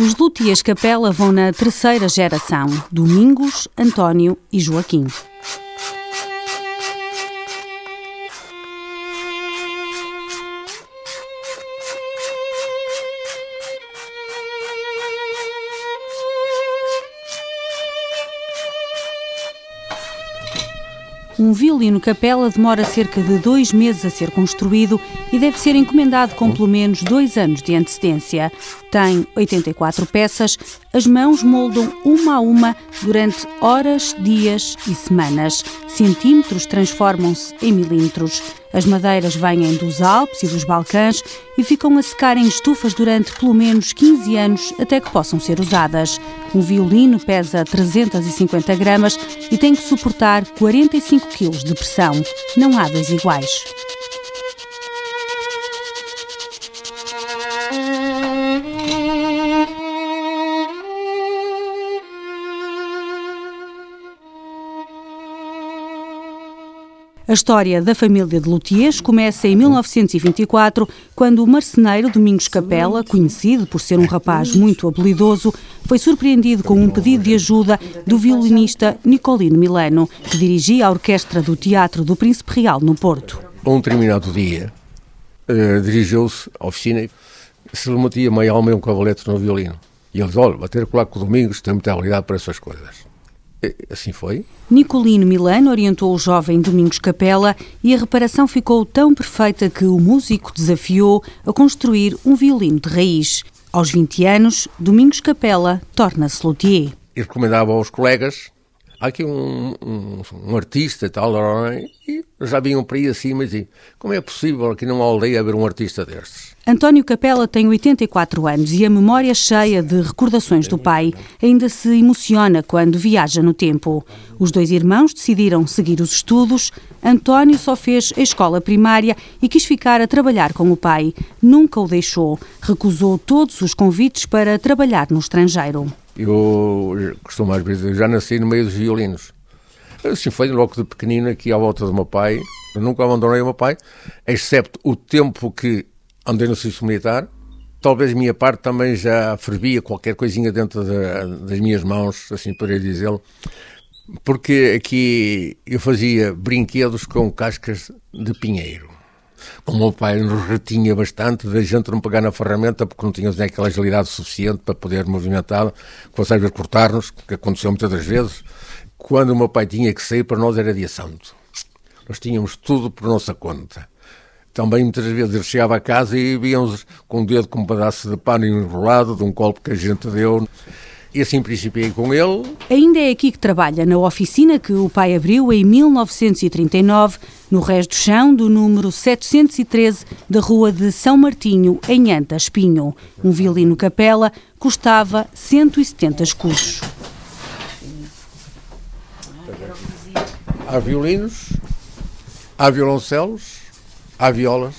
Os Lutias Capela vão na terceira geração: Domingos, António e Joaquim. Um violino capela demora cerca de dois meses a ser construído e deve ser encomendado com pelo menos dois anos de antecedência. Tem 84 peças, as mãos moldam uma a uma durante horas, dias e semanas. Centímetros transformam-se em milímetros. As madeiras vêm dos Alpes e dos Balcãs e ficam a secar em estufas durante pelo menos 15 anos até que possam ser usadas. Um violino pesa 350 gramas e tem que suportar 45 kg de pressão. Não há dois iguais. A história da família de Luthiers começa em 1924, quando o marceneiro Domingos Capela, conhecido por ser um rapaz muito habilidoso, foi surpreendido com um pedido de ajuda do violinista Nicolino Milano, que dirigia a orquestra do Teatro do Príncipe Real no Porto. Um determinado dia, uh, dirigiu-se à oficina e se lhe metia meia alma e um cavalete no violino. E ele disse, olha, bater colar com o Domingos tem muita habilidade para essas coisas. Assim foi. Nicolino Milano orientou o jovem Domingos Capela e a reparação ficou tão perfeita que o músico desafiou a construir um violino de raiz. Aos 20 anos, Domingos Capela torna-se luthier. E recomendava aos colegas, há aqui um, um, um artista e tal, e já vinham para aí acima e diziam, como é possível aqui numa aldeia haver um artista destes? António Capela tem 84 anos e a memória cheia de recordações do pai. Ainda se emociona quando viaja no tempo. Os dois irmãos decidiram seguir os estudos. António só fez a escola primária e quis ficar a trabalhar com o pai. Nunca o deixou. Recusou todos os convites para trabalhar no estrangeiro. Eu costumo às vezes, já nasci no meio dos violinos. Assim foi logo de pequenino aqui à volta do meu pai. Eu nunca abandonei o meu pai, excepto o tempo que andei no serviço militar. Talvez a minha parte também já fervia qualquer coisinha dentro de, das minhas mãos, assim para dizê-lo, porque aqui eu fazia brinquedos com cascas de pinheiro. O meu pai nos retinha bastante da gente não pegar na ferramenta porque não tínhamos aquela agilidade suficiente para poder movimentar, consegue cortar-nos, que aconteceu muitas das vezes. Quando o meu pai tinha que sair, para nós era dia santo. Nós tínhamos tudo por nossa conta. Também muitas vezes ele chegava a casa e víamos com o dedo com um pedaço de pano enrolado de um copo que a gente deu. E assim principiei com ele. Ainda é aqui que trabalha, na oficina que o pai abriu em 1939, no resto do chão do número 713 da Rua de São Martinho, em Anta Espinho. Um violino capela custava 170 escudos. Há violinos, há violoncelos, há violas.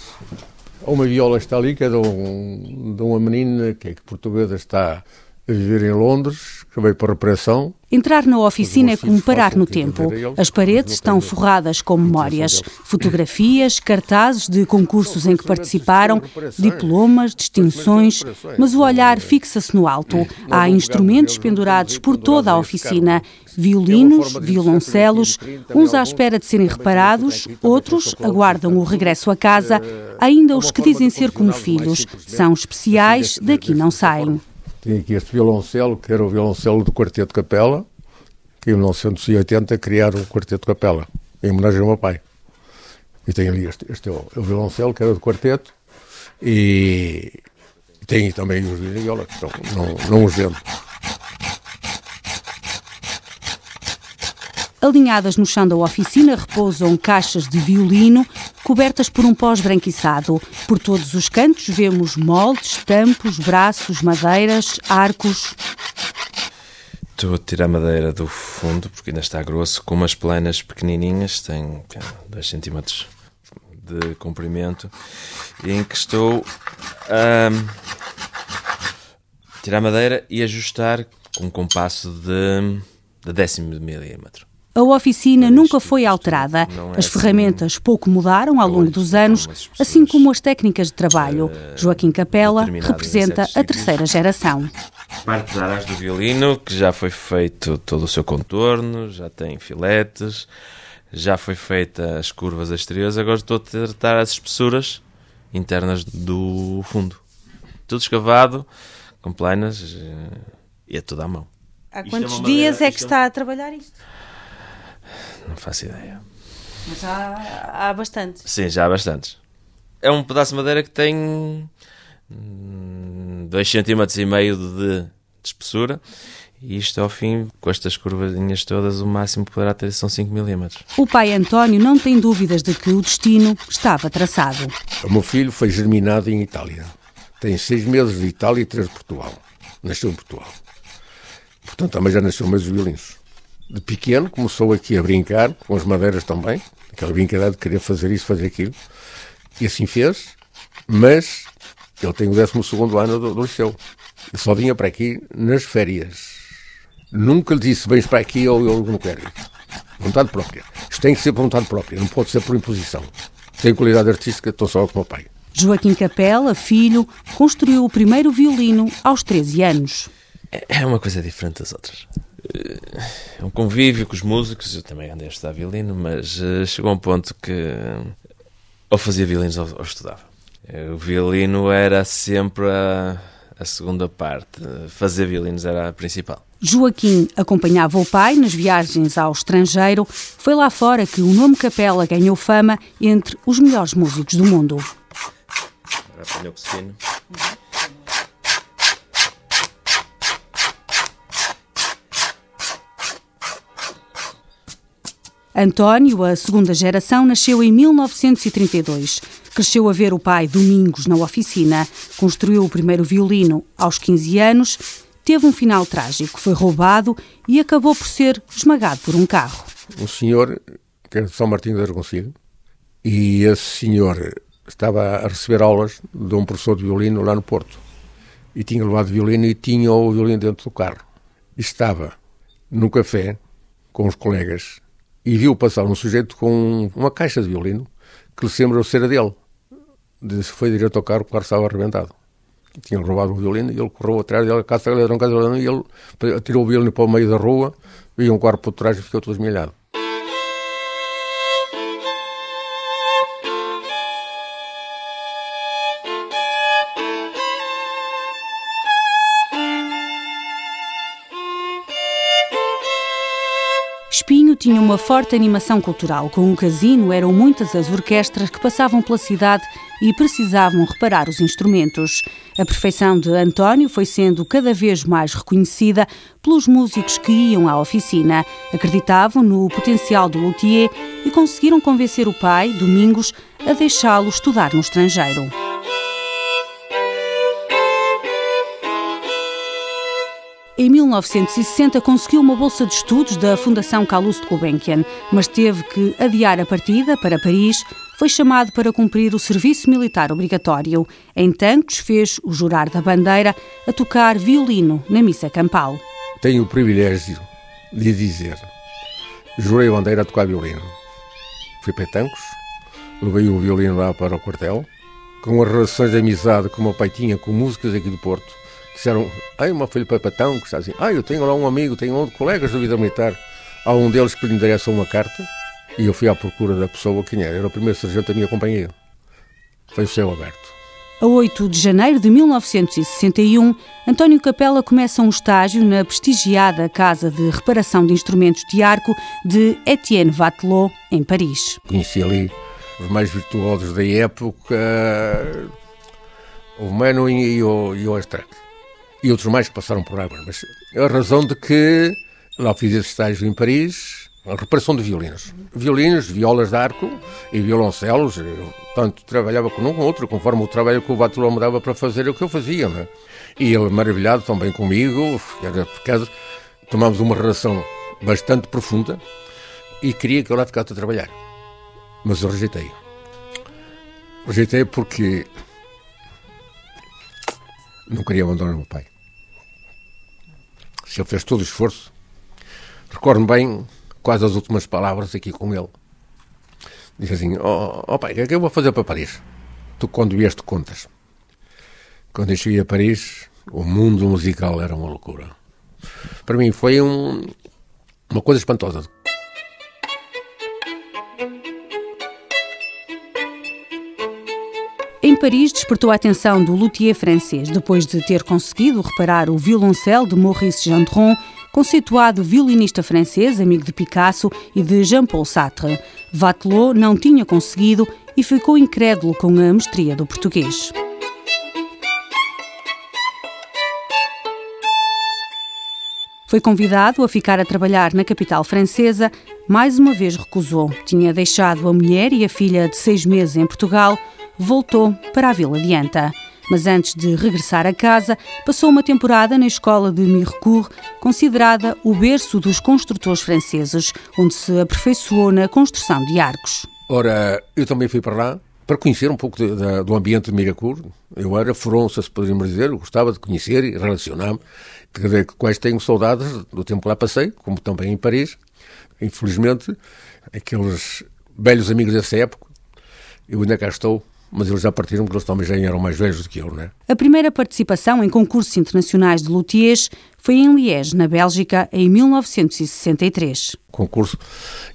Uma viola está ali, que é de, um, de uma menina que é portuguesa, está a viver em Londres, que veio para a repressão. Entrar na oficina é como parar no tempo. As paredes estão forradas com memórias, fotografias, cartazes de concursos em que participaram, diplomas, distinções, mas o olhar fixa-se no alto. Há instrumentos pendurados por toda a oficina, violinos, violoncelos, uns à espera de serem reparados, outros aguardam o regresso a casa, ainda os que dizem ser como filhos, são especiais, daqui não saem. Tinha aqui este violoncelo, que era o violoncelo do Quarteto Capela, que em 1980 criaram o Quarteto Capela, em homenagem ao meu pai. E tem ali este, este é o, o violoncelo, que era do quarteto, e, tem também os viola, que estão, não, não os vendo. Alinhadas no chão da oficina repousam caixas de violino cobertas por um pó esbranquiçado. Por todos os cantos vemos moldes, tampos, braços, madeiras, arcos. Estou a tirar madeira do fundo porque ainda está grosso, com umas planas pequenininhas, tem 2 cm de comprimento, em que estou a tirar madeira e ajustar com um compasso de, de décimo de milímetro. A oficina nunca foi alterada. É as assim ferramentas pouco mudaram ao longo dos anos, assim como as técnicas de trabalho. Joaquim Capela representa a terceira geração. parte da arás do violino, que já foi feito todo o seu contorno, já tem filetes, já foi feita as curvas exteriores, agora estou a tratar as espessuras internas do fundo. Tudo escavado, com planas, eh, e é tudo à mão. Há quantos é dias é que é está a trabalhar isto? Não faço ideia. Mas já há bastante. Sim, já há bastantes. É um pedaço de madeira que tem 2 cm e meio de, de espessura e isto ao fim, com estas curvadinhas todas, o máximo que poderá ter são 5 milímetros. O pai António não tem dúvidas de que o destino estava traçado. O meu filho foi germinado em Itália. Tem seis meses de Itália e três de Portugal. Nasceu em Portugal. Portanto, também já nasceu mais os violinos. De pequeno, começou aqui a brincar, com as madeiras também. Aquela brincadeira de querer fazer isso, fazer aquilo. E assim fez. Mas ele tem o 12 ano do, do liceu. Eu só vinha para aqui nas férias. Nunca lhe disse, bens para aqui ou eu não quero ir. Vontade própria. Isto tem que ser por vontade própria, não pode ser por imposição. Tenho qualidade artística, estou só com o meu pai. Joaquim Capela, filho, construiu o primeiro violino aos 13 anos. É, é uma coisa diferente das outras. É um convívio com os músicos. Eu também andei a estudar violino, mas eh, chegou a um ponto que ou fazia violinos ou, ou estudava. O violino era sempre a, a segunda parte. Fazer violinos era a principal. Joaquim acompanhava o pai nas viagens ao estrangeiro. Foi lá fora que o nome Capela ganhou fama entre os melhores músicos do mundo. Agora apanhou o António, a segunda geração, nasceu em 1932. Cresceu a ver o pai domingos na oficina, construiu o primeiro violino aos 15 anos, teve um final trágico, foi roubado e acabou por ser esmagado por um carro. Um senhor, que era de São Martinho de Argoncilho, e esse senhor estava a receber aulas de um professor de violino lá no Porto. E tinha levado violino e tinha o violino dentro do carro. E estava no café com os colegas e viu passar um sujeito com uma caixa de violino que lhe sembrou ser a dele. Disse, foi direto ao carro, o carro estava arrebentado. Tinham roubado o violino e ele correu atrás dele, caça ladrão, caça ladrão, e ele tirou o violino para o meio da rua, veio um carro por trás e ficou todo esmilhado. Tinha uma forte animação cultural. Com o casino eram muitas as orquestras que passavam pela cidade e precisavam reparar os instrumentos. A perfeição de António foi sendo cada vez mais reconhecida pelos músicos que iam à oficina. Acreditavam no potencial do luthier e conseguiram convencer o pai, Domingos, a deixá-lo estudar no estrangeiro. Em 1960 conseguiu uma bolsa de estudos da Fundação Calouste Gulbenkian, mas teve que adiar a partida para Paris. Foi chamado para cumprir o serviço militar obrigatório. Em Tancos fez o jurar da bandeira a tocar violino na missa campal. Tenho o privilégio de dizer: jurei a bandeira a tocar violino. Fui para Tancos, levei o violino lá para o quartel, com as relações de amizade que o meu pai tinha com músicas aqui do Porto disseram, ai, uma filha para Patão, que está assim, ai, eu tenho lá um amigo, tenho um colegas da vida militar, há um deles que lhe endereça uma carta, e eu fui à procura da pessoa, quem era? Era o primeiro sargento da minha companhia. Foi o céu aberto. A 8 de janeiro de 1961, António Capela começa um estágio na prestigiada Casa de Reparação de Instrumentos de Arco de Etienne Vatelot, em Paris. Conheci ali os mais virtuosos da época, o Mano e o, e o e outros mais que passaram por água. Mas a razão de que lá fiz esse estágio em Paris, a reparação de violinos. Violinos, violas de arco e violoncelos. Eu, tanto trabalhava com um com outro, conforme o trabalho que o Batelão me dava para fazer o que eu fazia. Né? E ele maravilhado também comigo, era por causa, tomámos uma relação bastante profunda e queria que eu lá ficasse a trabalhar. Mas eu rejeitei. Rejeitei porque não queria abandonar o meu pai se ele fez todo o esforço. Recordo-me bem quase as últimas palavras aqui com ele. Diz assim: Ó oh, oh, pai, o que é que eu vou fazer para Paris? Tu, quando vieste, contas. Quando eu cheguei a Paris, O mundo musical era uma loucura. Para mim foi um, uma coisa espantosa. Em Paris, despertou a atenção do luthier francês depois de ter conseguido reparar o violoncelo de Maurice Gendron, conceituado violinista francês, amigo de Picasso e de Jean-Paul Sartre. Vatelot não tinha conseguido e ficou incrédulo com a mestria do português. Foi convidado a ficar a trabalhar na capital francesa, mais uma vez recusou. Tinha deixado a mulher e a filha de seis meses em Portugal, voltou para a Vila de Anta. Mas antes de regressar a casa, passou uma temporada na escola de Mirecourt, considerada o berço dos construtores franceses, onde se aperfeiçoou na construção de arcos. Ora, eu também fui para lá para conhecer um pouco de, de, do ambiente de Mirecourt. Eu era fronça, se poderíamos dizer, eu gostava de conhecer e relacionar-me dizer, quais tenho saudades do tempo que lá passei, como também em Paris. Infelizmente, aqueles velhos amigos dessa época, eu ainda cá estou, mas eles já partiram porque eles também já eram mais velhos do que eu, né? A primeira participação em concursos internacionais de luthiers foi em Liège, na Bélgica, em 1963. Concurso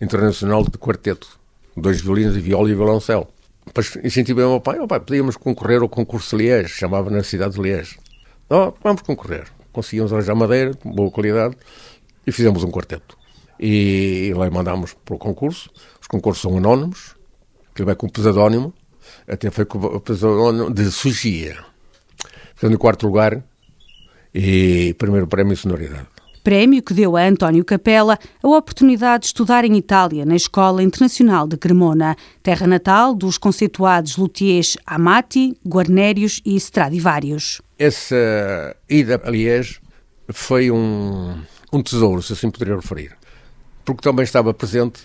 internacional de quarteto, dois violinos e viola e violoncelo. Depois incentivei o meu pai, oh, pai, podíamos concorrer ao concurso de Liège, chamava na cidade de Liège. Oh, vamos concorrer conseguimos arranjar madeira, de boa qualidade, e fizemos um quarteto. E, lá mandámos para o concurso. Os concursos são anónimos, que vai com o pesadónimo, até foi com o pesadónimo de Sugia. Ficando em quarto lugar e primeiro prémio em sonoridade. Prémio que deu a António Capella a oportunidade de estudar em Itália, na Escola Internacional de Cremona, terra natal dos conceituados luthiers Amati, Guarnerius e Stradivarius. Essa ida a Liège foi um, um tesouro, se assim poderia referir, porque também estava presente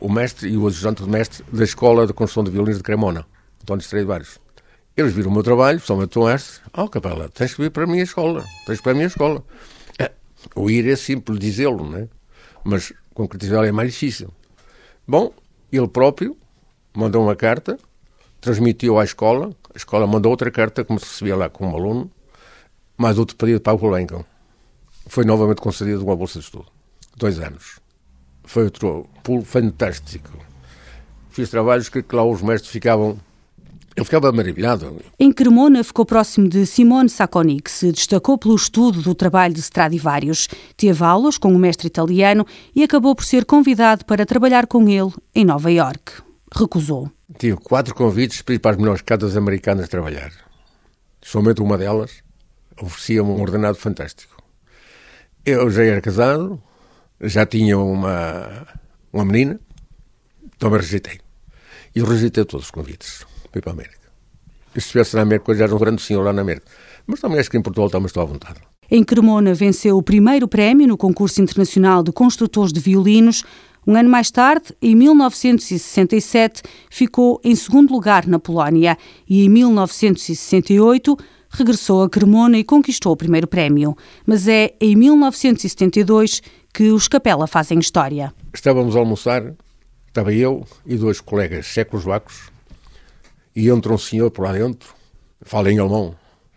o mestre e o ajudante de mestre da Escola de Construção de Violinos de Cremona, António Stradivarius. Eles viram o meu trabalho, somente o mestre, oh Capela, tens que vir para a minha escola, tens para a minha escola. É, o ir é simples dizê-lo, né? mas concretizá-lo é mais difícil. Bom, ele próprio mandou uma carta, transmitiu à escola, a escola mandou outra carta, como se recebia lá como aluno, mais outro pedido para o Gulbenkian. Foi novamente concedido uma bolsa de estudo. Dois anos. Foi outro pulo fantástico. Fiz trabalhos que, que lá os mestres ficavam ele ficava maravilhado. Em Cremona ficou próximo de Simone Sacconi, que se destacou pelo estudo do trabalho de Stradivarius. Teve aulas com o mestre italiano e acabou por ser convidado para trabalhar com ele em Nova York. Recusou. Tive quatro convites para ir para as melhores casas americanas trabalhar. Somente uma delas oferecia-me um ordenado fantástico. Eu já era casado, já tinha uma, uma menina, também rejeitei. E rejeitei todos os convites ir para a América. E se estivesse na América, já era um grande senhor lá na América. Mas também acho que em Portugal também estou à vontade. Em Cremona venceu o primeiro prémio no concurso internacional de construtores de violinos, um ano mais tarde, em 1967, ficou em segundo lugar na Polónia e em 1968 regressou a Cremona e conquistou o primeiro prémio. Mas é em 1972 que os Capela fazem história. Estávamos a almoçar, estava eu e dois colegas checoslovacos, e entra um senhor por lá dentro, fala em alemão.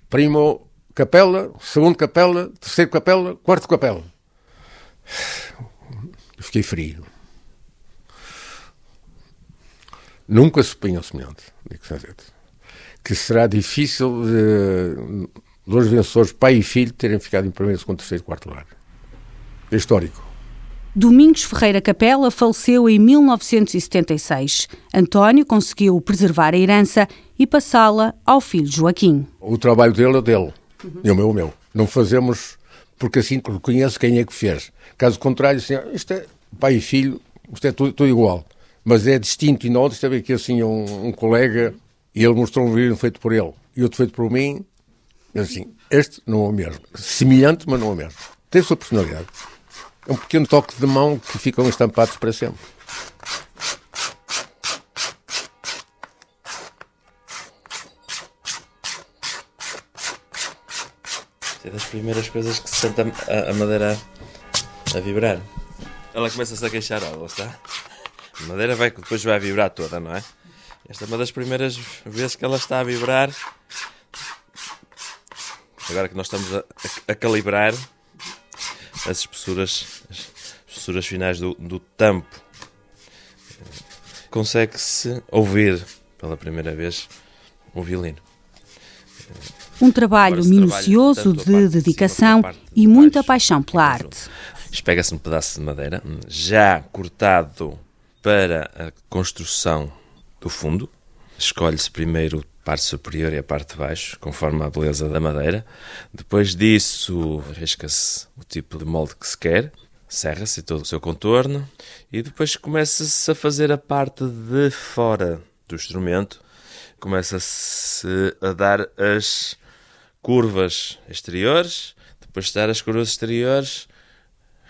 Primo Capela, segundo Capela, terceiro Capela, quarto Capela. Eu fiquei frio. Nunca se punha semelhante, que será difícil de, dois vencedores, pai e filho, terem ficado em primeiro, segundo, terceiro e quarto lugar. É histórico. Domingos Ferreira Capela faleceu em 1976. António conseguiu preservar a herança e passá-la ao filho Joaquim. O trabalho dele é dele uhum. e o meu é o meu. Não fazemos porque assim reconhece quem é que fez. Caso contrário, assim, isto é pai e filho, isto é tudo, tudo igual mas é distinto e não esteve aqui assim um, um colega e ele mostrou um vídeo feito por ele. E outro feito por mim. Assim, este não é o mesmo. Semelhante, mas não é o mesmo. Tem a sua personalidade. É um pequeno toque de mão que ficam estampados para sempre. É das primeiras coisas que se sente a, a madeira a, a vibrar. Ela começa-se a queixar, ó, está? A madeira vai, depois vai vibrar toda, não é? Esta é uma das primeiras vezes que ela está a vibrar. Agora que nós estamos a, a calibrar as espessuras, as espessuras finais do, do tampo, consegue-se ouvir pela primeira vez o violino. Um trabalho minucioso de dedicação e muita paixão pela arte. Espega-se um pedaço de madeira já cortado para a construção do fundo. Escolhe-se primeiro a parte superior e a parte de baixo, conforme a beleza da madeira. Depois disso, arrisca-se o tipo de molde que se quer, serra-se todo o seu contorno e depois começa-se a fazer a parte de fora do instrumento. Começa-se a dar as curvas exteriores, depois de dar as curvas exteriores,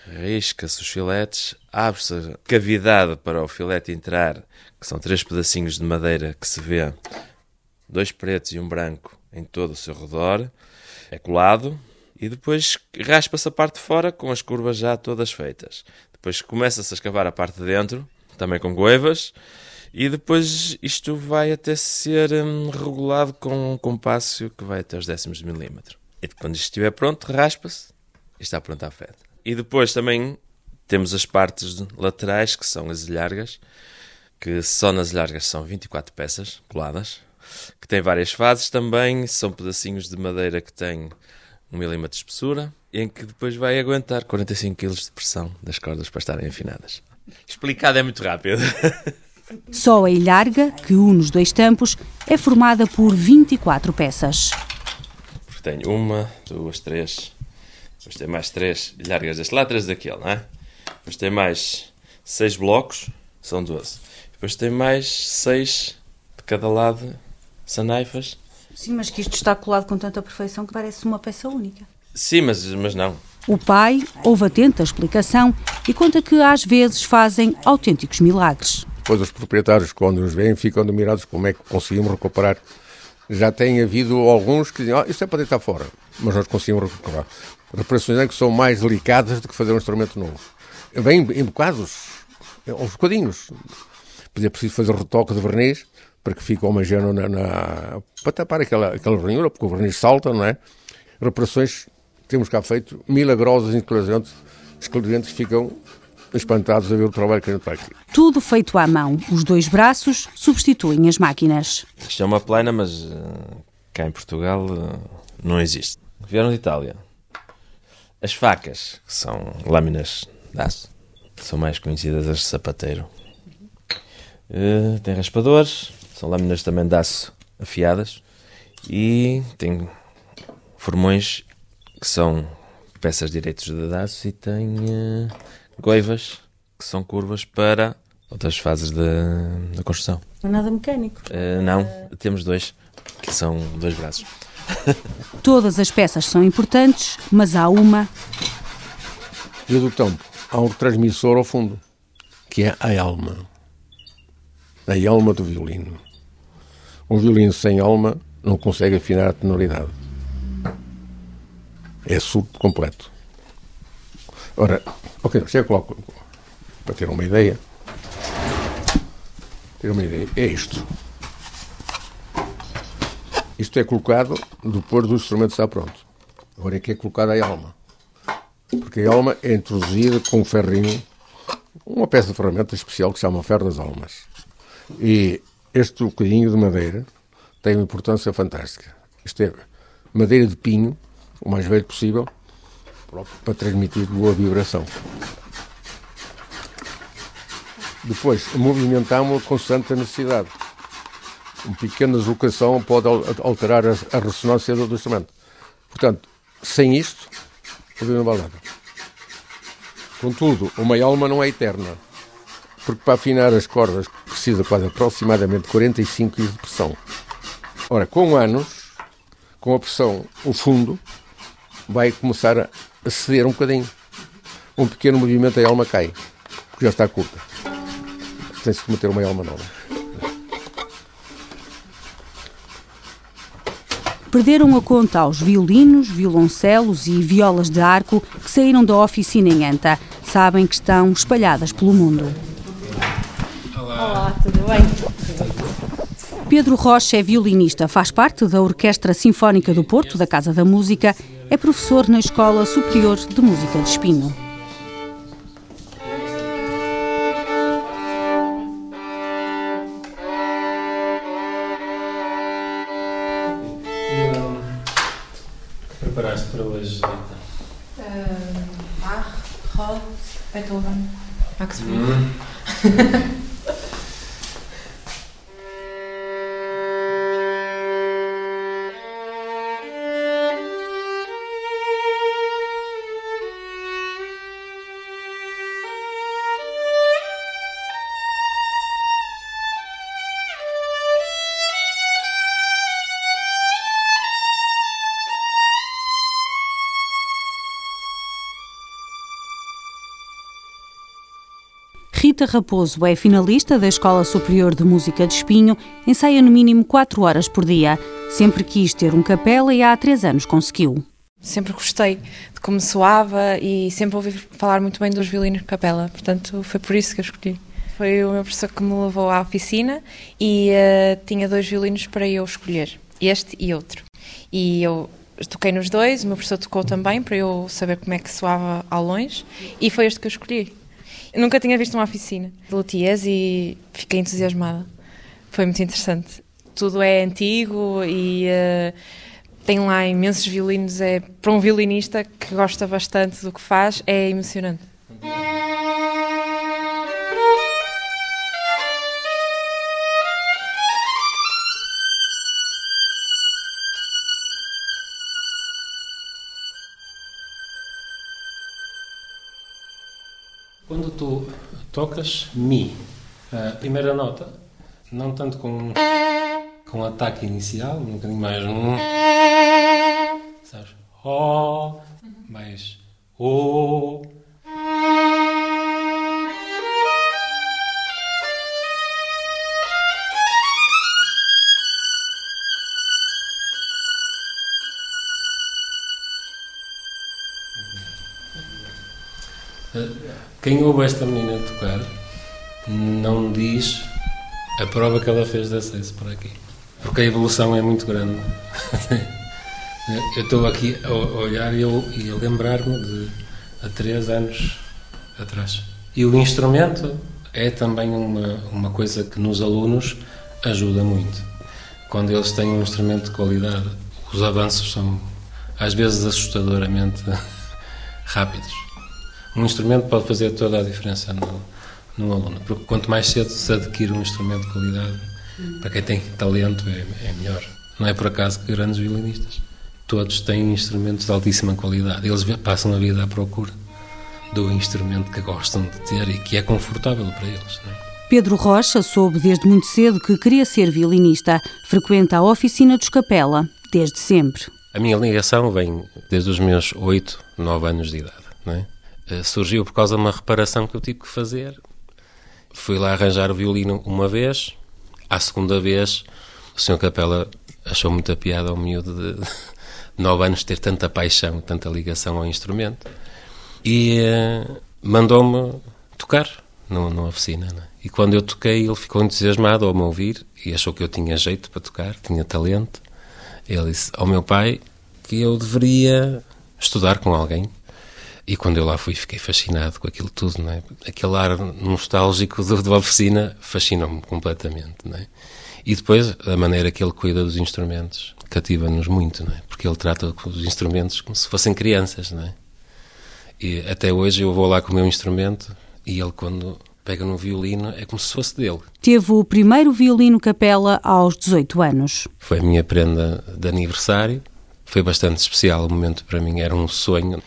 risca-se os filetes, abre-se a cavidade para o filete entrar, que são três pedacinhos de madeira que se vê, dois pretos e um branco em todo o seu redor, é colado e depois raspa-se a parte de fora com as curvas já todas feitas. Depois começa-se a escavar a parte de dentro, também com goivas, e depois isto vai até ser hum, regulado com um compasso que vai até os décimos de milímetro. E quando isto estiver pronto, raspa-se e está pronto à festa. E depois também temos as partes laterais, que são as ilhargas, que só nas ilhargas são 24 peças coladas, que têm várias fases também, são pedacinhos de madeira que têm 1 milímetro de espessura, em que depois vai aguentar 45 kg de pressão das cordas para estarem afinadas. Explicado é muito rápido. Só a ilharga, que une os dois tampos, é formada por 24 peças. Tenho uma, duas, três, depois tem mais três ilhargas deste lado, três daquele, não é? Depois tem mais seis blocos, são 12. Depois tem mais seis de cada lado, sanaifas. Sim, mas que isto está colado com tanta perfeição que parece uma peça única. Sim, mas, mas não. O pai ouve atenta a explicação e conta que às vezes fazem autênticos milagres. Depois os proprietários, quando nos veem, ficam admirados como é que conseguimos recuperar. Já tem havido alguns que dizem, oh, isso é para deitar fora, mas nós conseguimos recuperar. Reparações que são mais delicadas do que fazer um instrumento novo. Vem em bocados, aos bocadinhos. Depois é preciso fazer retoque de verniz para que fique homogéneo na, na, para tapar aquela, aquela ranhura, porque o verniz salta, não é? Reparações temos cá feito milagrosas, esclarecentes, esclarecentes ficam espantados a ver o trabalho que a gente faz aqui. Tudo feito à mão. Os dois braços substituem as máquinas. Isto é uma plana, mas uh, cá em Portugal uh, não existe. Vieram de Itália. As facas, que são lâminas de aço, são mais conhecidas as de sapateiro. Uh, tem raspadores, são lâminas também de aço afiadas e tem formões que são peças direitos de aço e tem uh, goivas que são curvas para outras fases da, construção. Não é nada mecânico? Uh, não, temos dois, que são dois braços. Todas as peças são importantes, mas há uma. E do tampo, há um transmissor ao fundo, que é a alma. A alma do violino. Um violino sem alma não consegue afinar a tonalidade. É surdo completo. Ora, ok, já coloco para ter uma ideia. Ter uma ideia. É isto. Isto é colocado depois do instrumento estar pronto. Agora é que é colocada a alma. Porque a alma é introduzida com um ferrinho, uma peça de ferramenta especial que se chama ferro das almas. E este bocadinho de madeira tem uma importância fantástica. Isto é madeira de pinho, o mais velho possível, para transmitir boa vibração. Depois, movimentamos-la constante a necessidade uma pequena deslocação pode alterar a, ressonância do, instrumento. Portanto, sem isto, não vale nada. Contudo, uma alma não é eterna, porque para afinar as cordas precisa quase aproximadamente 45 kg de pressão. Ora, com anos, com a pressão, o fundo vai começar a ceder um bocadinho. Um pequeno movimento, a alma cai, porque já está curta. Tem-se que meter uma alma nova. perderam a conta aos violinos, violoncelos e violas de arco que saíram da oficina em Anta. Sabem que estão espalhadas pelo mundo. Olá, tudo bem? Pedro Rocha é violinista, faz parte da Orquestra Sinfónica do Porto, da Casa da Música, é professor na Escola Superior de Música de Espinho. preparaste para hoje, Rita? Uh, Bach, Roth, Beethoven, Max. Rita Raposo é finalista da Escola Superior de Música de Espinho, ensaia no mínimo 4 horas por dia. Sempre quis ter um capela e há 3 anos conseguiu. Sempre gostei de como soava e sempre ouvi falar muito bem dos violinos de capela, portanto foi por isso que eu escolhi. Foi o meu professor que me levou à oficina e uh, tinha dois violinos para eu escolher, este e outro. E eu toquei nos dois, o meu professor tocou também para eu saber como é que soava ao longe e foi este que eu escolhi. Eu nunca tinha visto uma oficina de luthiers e fiquei entusiasmada. Foi muito interessante. Tudo é antigo e uh, tem lá imensos violinos. É, para um violinista que gosta bastante do que faz, é emocionante. Quando tu tocas Mi, a primeira nota, não tanto com, com ataque inicial, um bocadinho mais um. Sabes? Ó, mais O. Quem ouve esta menina tocar não diz a prova que ela fez de acesso por aqui. Porque a evolução é muito grande. Eu estou aqui a olhar e, a lembrar-me de há três anos atrás. E o instrumento é também uma, uma coisa que nos alunos ajuda muito. Quando eles têm um instrumento de qualidade, os avanços são às vezes assustadoramente rápidos um instrumento pode fazer toda a diferença no, no aluno, porque quanto mais cedo se adquire um instrumento de qualidade, para quem tem talento é, é melhor. Não é por acaso que grandes violinistas todos têm instrumentos de altíssima qualidade. Eles passam a vida à procura do instrumento que gostam de ter e que é confortável para eles. É? Pedro Rocha soube desde muito cedo que queria ser violinista. Frequenta a oficina dos Capela, desde sempre. A minha ligação vem desde os meus 8, 9 anos de idade. Não é? Eh, surgiu por causa de uma reparação que eu tive que fazer. Fui lá arranjar o violino uma vez, à segunda vez o Sr. Capela achou muita piada ao miúdo de nove anos ter tanta paixão, tanta ligação ao instrumento e uh, mandou-me tocar numa oficina. Né? E quando eu toquei, ele ficou entusiasmado ao me ouvir e achou que eu tinha jeito para tocar, tinha talento. Ele disse ao meu pai que eu deveria estudar com alguém e quando eu lá fui, fiquei fascinado com aquilo tudo, não é? Aquele ar nostálgico do, da oficina fascinou-me completamente, não é? E depois, a maneira que ele cuida dos instrumentos cativa-nos muito, não é? Porque ele trata os instrumentos como se fossem crianças, não é? E até hoje eu vou lá com o meu instrumento e ele, quando pega no violino, é como se fosse dele. Teve o primeiro violino capela aos 18 anos. Foi a minha prenda de aniversário. Foi bastante especial o momento para mim, era um sonho.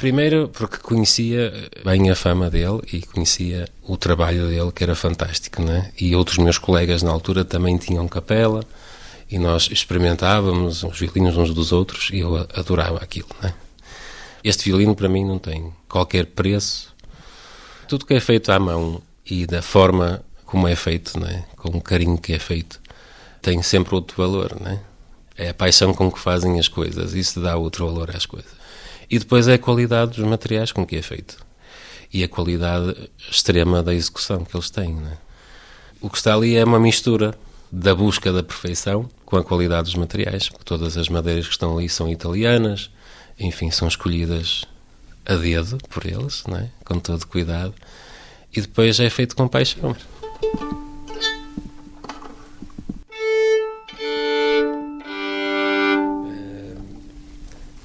Primeiro porque conhecia bem a fama dele e conhecia o trabalho dele, que era fantástico, né? E outros meus colegas na altura também tinham capela e nós experimentávamos os violinos uns dos outros e eu adorava aquilo, né? Este violino para mim não tem qualquer preço. Tudo que é feito à mão e da forma como é feito, né? Com o carinho que é feito, tem sempre outro valor, né? É a paixão com que fazem as coisas, isso dá outro valor às coisas. E depois é a qualidade dos materiais com que é feito. E a qualidade extrema da execução que eles têm. Né? O que está ali é uma mistura da busca da perfeição com a qualidade dos materiais, porque todas as madeiras que estão ali são italianas, enfim, são escolhidas a dedo por eles, não é? com todo cuidado, e depois é feito com paixão.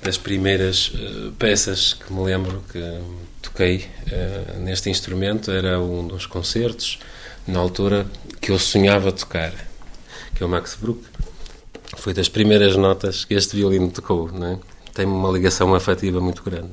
Das primeiras uh, peças que me lembro que toquei uh, neste instrumento era um dos concertos, na altura que eu sonhava tocar, que é o Max Bruch. Foi das primeiras notas que este violino tocou, é? Tem uma ligação afetiva muito grande.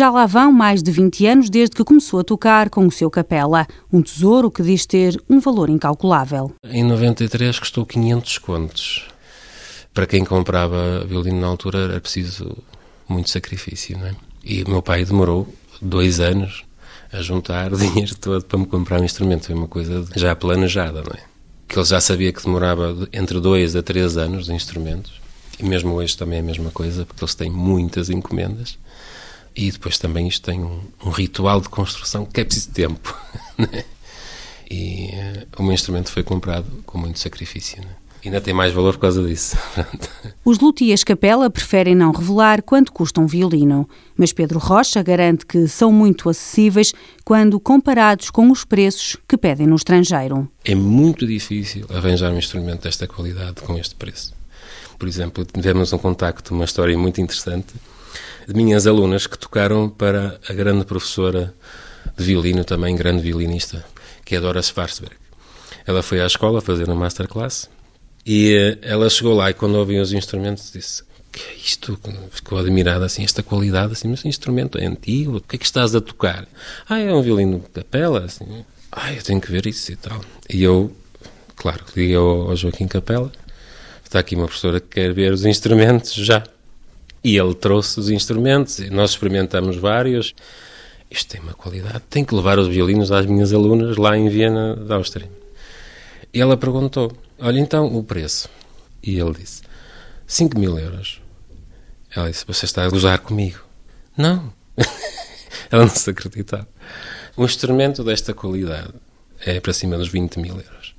Já lá vão mais de 20 anos desde que começou a tocar com o seu capela, um tesouro que diz ter um valor incalculável. Em 93 custou 500 contos. Para quem comprava violino na altura era preciso muito sacrifício, não é? E o meu pai demorou dois anos a juntar o dinheiro todo para me comprar um instrumento. Foi uma coisa já planejada, não é? Que ele já sabia que demorava entre dois a três anos de instrumentos. E mesmo hoje também é a mesma coisa, porque eles têm muitas encomendas. E depois também isto tem um, um ritual de construção que é preciso tempo. Né? E uh, o meu instrumento foi comprado com muito sacrifício. Né? Ainda tem mais valor por causa disso. Os luthiers capela preferem não revelar quanto custa um violino, mas Pedro Rocha garante que são muito acessíveis quando comparados com os preços que pedem no estrangeiro. É muito difícil arranjar um instrumento desta qualidade com este preço. Por exemplo, tivemos um contacto, uma história muito interessante minhas alunas que tocaram para a grande professora de violino, também grande violinista, que é Dora Schwarzberg. Ela foi à escola fazer uma masterclass e eh, ela chegou lá e quando ouviu os instrumentos disse que é isto? Ficou admirada assim, esta qualidade, assim, mas o instrumento é antigo, o que é que estás a tocar? Ah, é um violino de capela, assim. Ah, eu tenho que ver isso e tal. E eu, claro, liguei ao Joaquim Capela, está aqui uma professora que quer ver os instrumentos já. E ele trouxe os instrumentos, nós experimentamos vários. Isto tem uma qualidade. Tenho que levar os violinos às minhas alunas lá em Viena, da Áustria. E ela perguntou: Olha, então o preço. E ele disse: 5 mil euros. Ela disse: Você está a gozar comigo? Não. ela não se acreditava. Um instrumento desta qualidade é para cima dos 20 mil euros.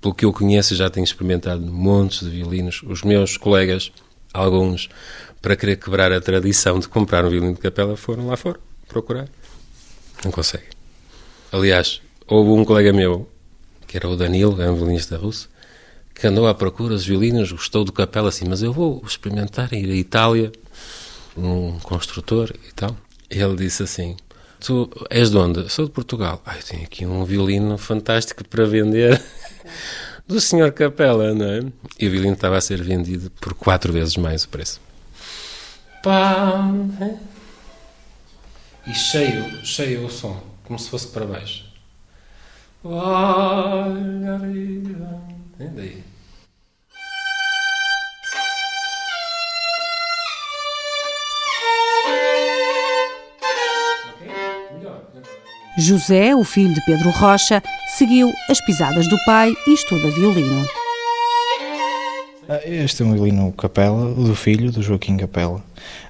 Pelo que eu conheço, já tenho experimentado montes de violinos. Os meus colegas, alguns para querer quebrar a tradição de comprar um violino de capela, foram lá fora procurar. Não consegue. Aliás, houve um colega meu, que era o Danilo, é um violinista russo, que andou à procura dos violinos, gostou do capela assim, mas eu vou experimentar ir à Itália, um construtor e tal. Ele disse assim: Tu és de onde? Sou de Portugal. Ah, eu tenho aqui um violino fantástico para vender do senhor Capela, não é? E o violino estava a ser vendido por quatro vezes mais o preço. Pá, e cheio, cheio o som, como se fosse para baixo. Olha, é daí. José, o filho de Pedro Rocha, seguiu as pisadas do pai e estuda violino. Ah, este é um violino Capela, do filho, do Joaquim Capela.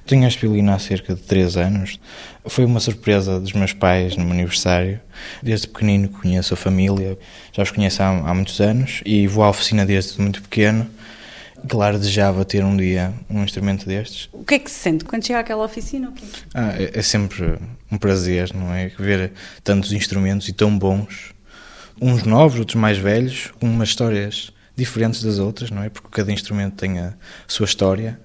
Tenho este violino há cerca de 3 anos. Foi uma surpresa dos meus pais no meu aniversário. Desde pequenino conheço a família, já os conheço há, há muitos anos e vou à oficina desde muito pequeno. Claro, desejava ter um dia um instrumento destes. O que é que se sente quando chega àquela oficina? Ah, é, é sempre um prazer, não é? Ver tantos instrumentos e tão bons. Uns novos, outros mais velhos, com umas histórias diferentes das outras, não é? Porque cada instrumento tem a sua história.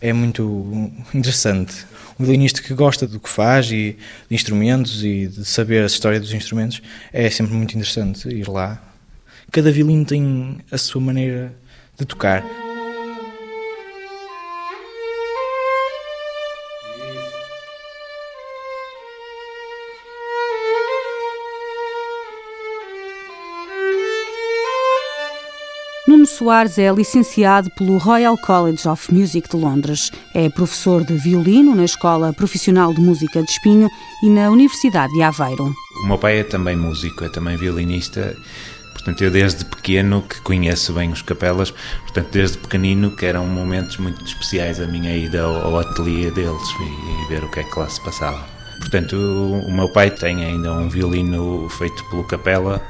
É muito interessante. Um violinista que gosta do que faz e de instrumentos e de saber a história dos instrumentos é sempre muito interessante ir lá. Cada violino tem a sua maneira de tocar. Soares é licenciado pelo Royal College of Music de Londres. É professor de violino na Escola Profissional de Música de Espinho e na Universidade de Aveiro. O meu pai é também músico, é também violinista. Portanto, eu desde pequeno que conheço bem os capelas, portanto, desde pequenino que eram momentos muito especiais a minha ida ao, ateliê deles e, e ver o que é que lá se passava. Portanto, o meu pai tem ainda um violino feito pelo Capela,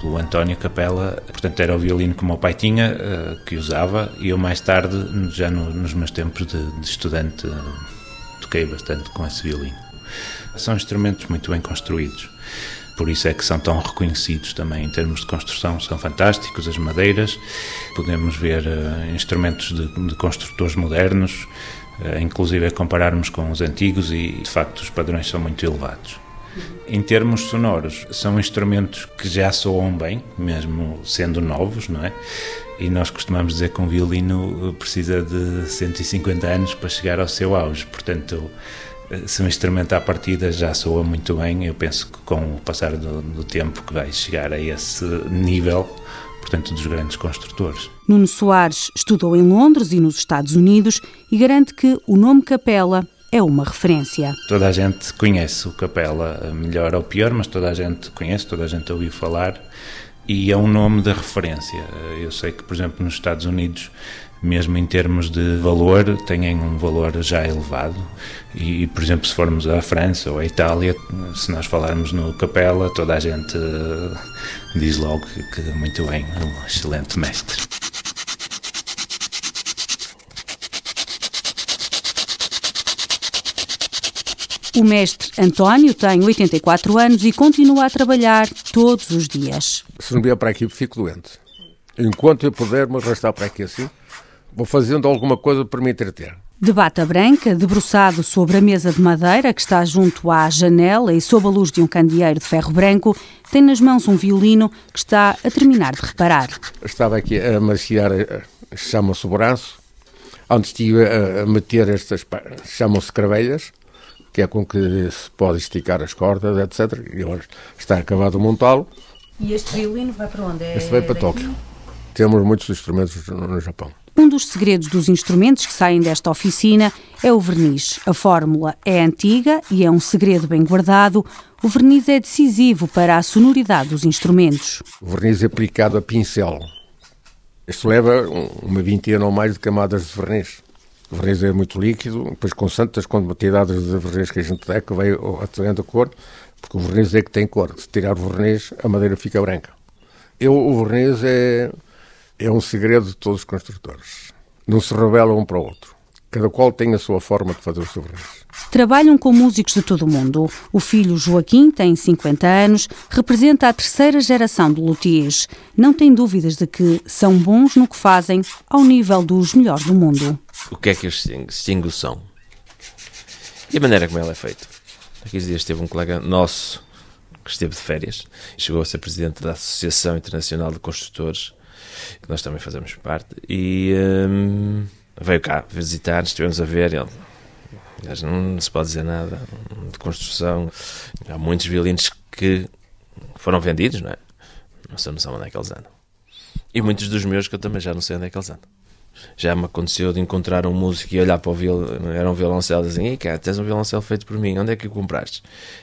pelo António Capela, portanto era o violino que o meu pai tinha, uh, que usava, e eu mais tarde, já no, nos meus tempos de, de estudante, uh, toquei bastante com esse violino. São instrumentos muito bem construídos, por isso é que são tão reconhecidos também em termos de construção, são fantásticos, as madeiras, podemos ver uh, instrumentos de, de, construtores modernos, inclusive a compararmos com os antigos e de facto os padrões são muito elevados. Em termos sonoros, são instrumentos que já soam bem, mesmo sendo novos, não é? E nós costumamos dizer que um violino precisa de 150 anos para chegar ao seu auge, portanto, se um instrumento à partida já soa muito bem, eu penso que com o passar do, do tempo que vai chegar a esse nível, portanto, dos grandes construtores. Nuno Soares estudou em Londres e nos Estados Unidos e garante que o nome Capela é uma referência. Toda a gente conhece o Capela, melhor ou pior, mas toda a gente conhece, toda a gente ouviu falar e é um nome de referência. Eu sei que, por exemplo, nos Estados Unidos, mesmo em termos de valor, têm um valor já elevado. E, por exemplo, se formos à França ou à Itália, se nós falarmos no Capela, toda a gente diz logo que, muito bem, um excelente mestre. O mestre António tem 84 anos e continua a trabalhar todos os dias. Se não vier para aqui, fico doente. Enquanto eu puder me arrastar para aqui assim, vou fazendo alguma coisa para me entreter. De bata branca, debruçado sobre a mesa de madeira que está junto à janela e sob a luz de um candeeiro de ferro branco, tem nas mãos um violino que está a terminar de reparar. Estava aqui a maciar, eh, chama-se braço, onde estive a meter estas, chamam-se cravelhas, que é com que se pode esticar as cordas, etc. E agora está acabado de montá-lo. E este violino vai para onde? É este vai para daqui? Tóquio. Temos muitos instrumentos no Japão. Um dos segredos dos instrumentos que saem desta oficina é o verniz. A fórmula é antiga e é um segredo bem guardado. O verniz é decisivo para a sonoridade dos instrumentos. O verniz é aplicado a pincel. Isto leva uma vintena ou mais de camadas de verniz. Verniz é muito líquido, depois com tantas quantidades de verniz que a gente der, que vai atraindo a cor, porque o verniz é que tem cor. Se tirar o verniz, a madeira fica branca. Eu, o verniz é, é um segredo de todos os construtores. Não se revela um para o outro. Cada qual tem a sua forma de fazer o seu verniz. Trabalham com músicos de todo o mundo. O filho Joaquim tem 50 anos, representa a terceira geração de luthiers. Não tem dúvidas de que são bons no que fazem ao nível dos melhores do mundo. O que é que os distingue o som? E a maneira como ele é feito. Aqui dias teve um colega nosso que esteve de férias, chegou a ser presidente da Associação Internacional de Construtores, que nós também fazemos parte, e hum, veio cá visitar, estivemos a ver, ele não se pode dizer nada de construção. Há muitos violinos que foram vendidos, não é? Não sei noção onde é que eles andam. E muitos dos meus que eu também já não sei onde é que eles andam. Já me aconteceu de encontrar um músico e olhar para o violão, era um violoncelo, e dizer: Ei, cara, tens um violoncelo feito por mim, onde é que o compraste?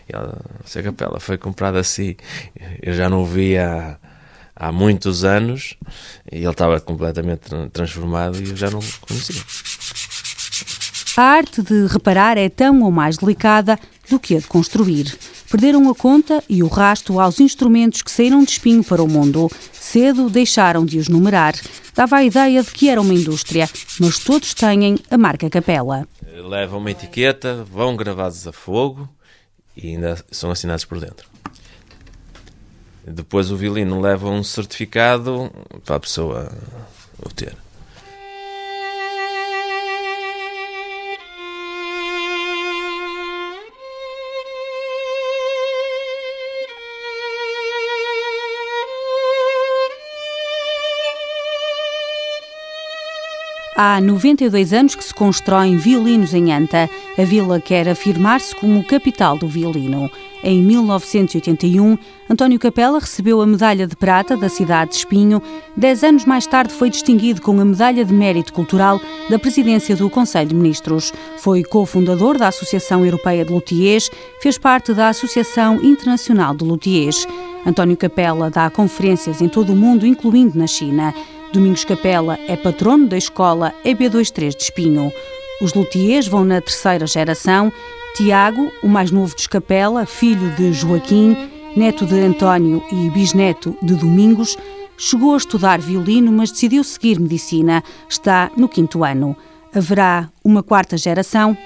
E ele, se a capela foi comprada assim, eu já não o vi há, há muitos anos e ele estava completamente transformado e eu já não o conhecia. A arte de reparar é tão ou mais delicada do que a de construir. Perderam a conta e o rasto aos instrumentos que saíram de espinho para o mundo. Cedo deixaram de os numerar. Dava a ideia de que era uma indústria, mas todos têm a marca Capela. Levam uma etiqueta, vão gravados a fogo e ainda são assinados por dentro. Depois o violino leva um certificado para a pessoa o ter. Há 92 anos que se constroem violinos em Anta. A vila quer afirmar-se como capital do violino. Em 1981, António Capela recebeu a medalha de prata da cidade de Espinho. Dez anos mais tarde foi distinguido com a medalha de mérito cultural da presidência do Conselho de Ministros. Foi cofundador da Associação Europeia de Luthiers, fez parte da Associação Internacional de Luthiers. António Capela dá conferências em todo o mundo, incluindo na China. Domingos Capela é patrono da escola EB23 de Espinho. Os luthiers vão na terceira geração. Tiago, o mais novo dos Capela, filho de Joaquim, neto de António e bisneto de Domingos, chegou a estudar violino, mas decidiu seguir medicina. Está no quinto ano. Haverá uma quarta geração